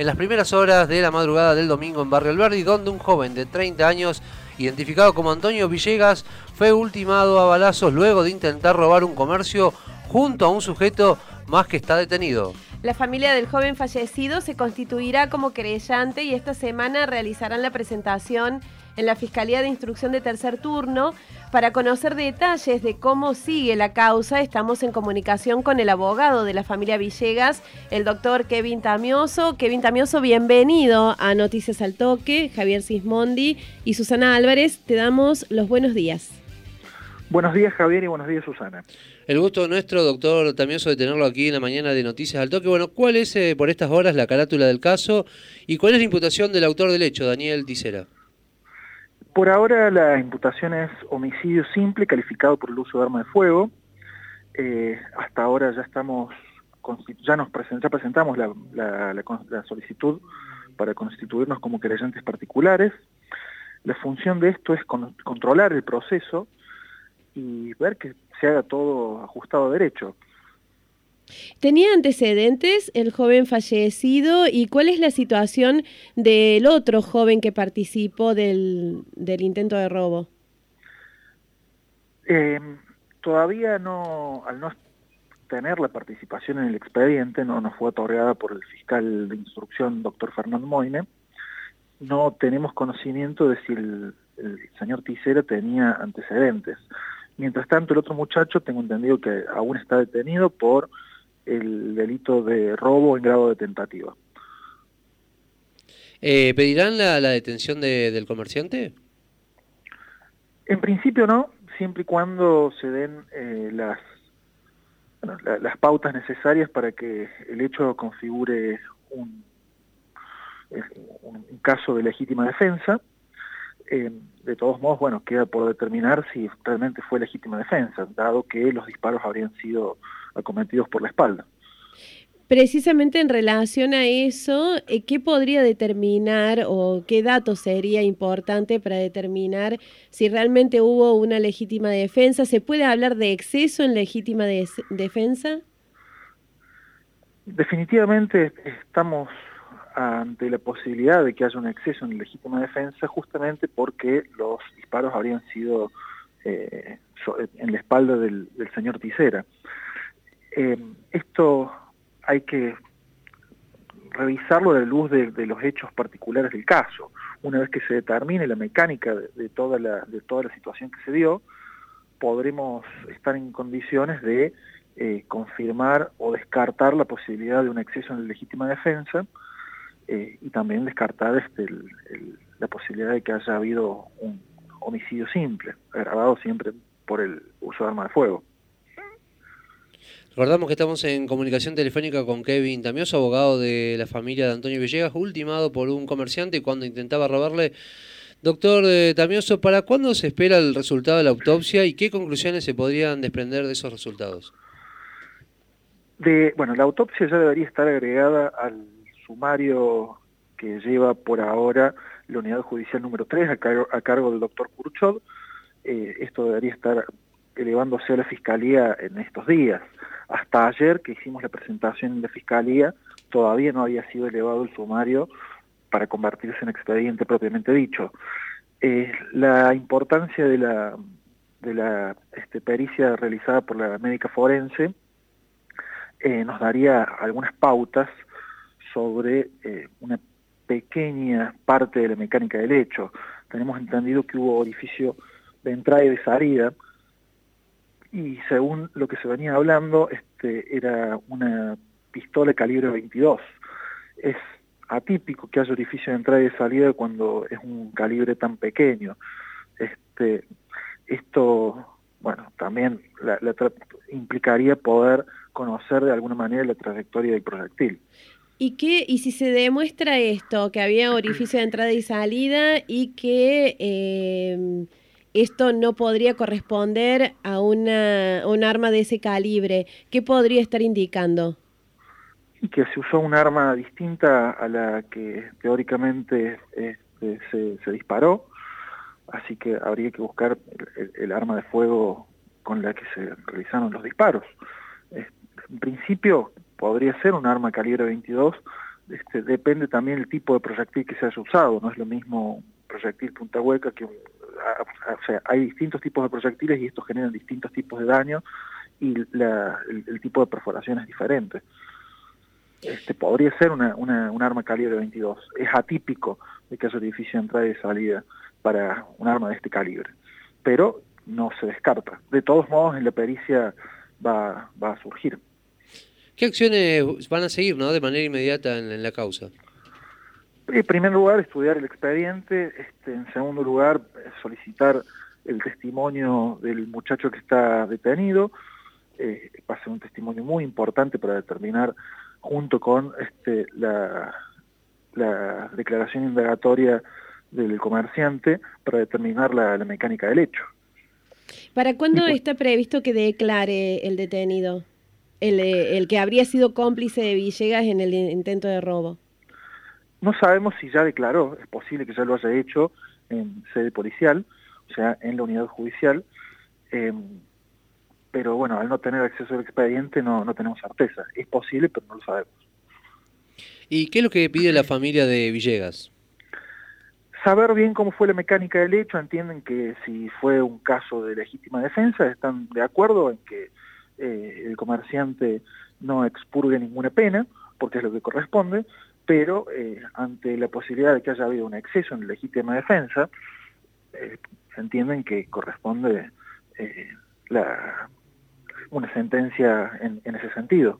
en las primeras horas de la madrugada del domingo en Barrio Alberdi, donde un joven de 30 años, identificado como Antonio Villegas, fue ultimado a balazos luego de intentar robar un comercio junto a un sujeto más que está detenido. La familia del joven fallecido se constituirá como querellante y esta semana realizarán la presentación en la Fiscalía de Instrucción de Tercer Turno. Para conocer detalles de cómo sigue la causa, estamos en comunicación con el abogado de la familia Villegas, el doctor Kevin Tamioso. Kevin Tamioso, bienvenido a Noticias al Toque. Javier Sismondi y Susana Álvarez, te damos los buenos días. Buenos días Javier y buenos días Susana. El gusto nuestro, doctor Tamioso, de tenerlo aquí en la mañana de Noticias al Toque. Bueno, ¿cuál es eh, por estas horas la carátula del caso y cuál es la imputación del autor del hecho, Daniel Tisera? Por ahora la imputación es homicidio simple calificado por el uso de arma de fuego. Eh, hasta ahora ya estamos ya nos presentamos la, solicitud para constituirnos como creyentes particulares. La función de esto es controlar el proceso y ver que se haga todo ajustado a derecho. ¿Tenía antecedentes el joven fallecido y cuál es la situación del otro joven que participó del, intento de robo? Em, todavía no, al no tener la participación en el expediente, no nos fue otorgada por el fiscal de instrucción, doctor Fernando Moine, no tenemos conocimiento de si el, el señor Ticera tenía antecedentes. Mientras tanto, el otro muchacho, tengo entendido que aún está detenido por el delito de robo en grado de tentativa. Eh, ¿Pedirán la, detención del comerciante? En principio no, siempre y cuando se den eh, las, las pautas necesarias para que el hecho configure un, un caso de legítima defensa. Eh, de todos modos, bueno, queda por determinar si realmente fue legítima defensa, dado que los disparos habrían sido acometidos por la espalda. Precisamente en relación a eso, eh, ¿qué podría determinar o qué dato sería importante para determinar si realmente hubo una legítima defensa? ¿Se puede hablar de exceso en legítima defensa? Definitivamente estamos ante la posibilidad de que haya un exceso en legítima defensa justamente porque los disparos habrían sido eh, en la espalda del, señor Tisera. Eh, esto hay que revisarlo a la luz de, los hechos particulares del caso. Una vez que se determine la mecánica de, toda, la, de toda la situación que se dio, podremos estar en condiciones de eh, confirmar o descartar la posibilidad de un exceso en la legítima defensa, eh, y también descartar este, la posibilidad de que haya habido un homicidio simple, agravado siempre por el uso de arma de fuego. Recordamos que estamos en comunicación telefónica con Kevin Tamioso, abogado de la familia de Antonio Villegas, ultimado por un comerciante cuando intentaba robarle. Doctor eh, Tamioso, ¿para cuándo se espera el resultado de la autopsia y qué conclusiones se podrían desprender de esos resultados? De, bueno, la autopsia ya debería estar agregada al sumario que lleva por ahora la unidad judicial número 3 a cargo, a cargo del doctor Kurchov. Eh, esto debería estar elevándose a la fiscalía en estos días. Hasta ayer que hicimos la presentación en la fiscalía, todavía no había sido elevado el sumario para convertirse en expediente propiamente dicho. Eh, la importancia de la, este, pericia realizada por la médica forense eh, nos daría algunas pautas sobre eh, una pequeña parte de la mecánica del hecho. Tenemos entendido que hubo orificio de entrada y de salida, y según lo que se venía hablando, este, era una pistola calibre 22. Es atípico que haya orificio de entrada y de salida cuando es un calibre tan pequeño. Este, esto, bueno, también implicaría poder conocer de alguna manera la trayectoria del proyectil. ¿Y, qué, y si se demuestra esto, que había orificio de entrada y salida y que em, esto no podría corresponder a una, un arma de ese calibre, ¿qué podría estar indicando? Y que se usó un arma distinta a la que teóricamente este, se, disparó, así que habría que buscar el, arma de fuego con la que se realizaron los disparos. En principio, podría ser un arma calibre 22, este, depende también el tipo de proyectil que se haya usado, no es lo mismo proyectil punta hueca que un... o sea, hay distintos tipos de proyectiles y estos generan distintos tipos de daño y el, tipo de perforación es diferente. Este, podría ser una, una, un arma calibre 22. Es atípico de que haya edificio de entrada y salida para un arma de este calibre. Pero no se descarta. De todos modos, en la pericia va, va a surgir. ¿Qué acciones van a seguir ¿no? de manera inmediata en, la causa? En primer lugar, estudiar el expediente. Este, en segundo lugar, solicitar el testimonio del muchacho que está detenido. Eh, va a ser un testimonio muy importante para determinar, junto con este, la, la declaración indagatoria del comerciante, para determinar la mecánica del hecho. ¿Para cuándo está previsto que declare el detenido? Eh, el, que habría sido cómplice de Villegas en el intento de robo. No sabemos si ya declaró, es posible que ya lo haya hecho en sede policial, o sea, en la unidad judicial, em, pero bueno, al no tener acceso al expediente no, no tenemos certeza. Es posible, pero no lo sabemos. ¿Y qué es lo que pide la familia de Villegas? saber bien cómo fue la mecánica del hecho, entienden que si fue un caso de legítima defensa, están de acuerdo en que eh, el comerciante no expurgue ninguna pena, porque es lo que corresponde, pero eh, ante la posibilidad de que haya habido un exceso en legítima defensa, eh, entienden que corresponde la, una sentencia en ese sentido.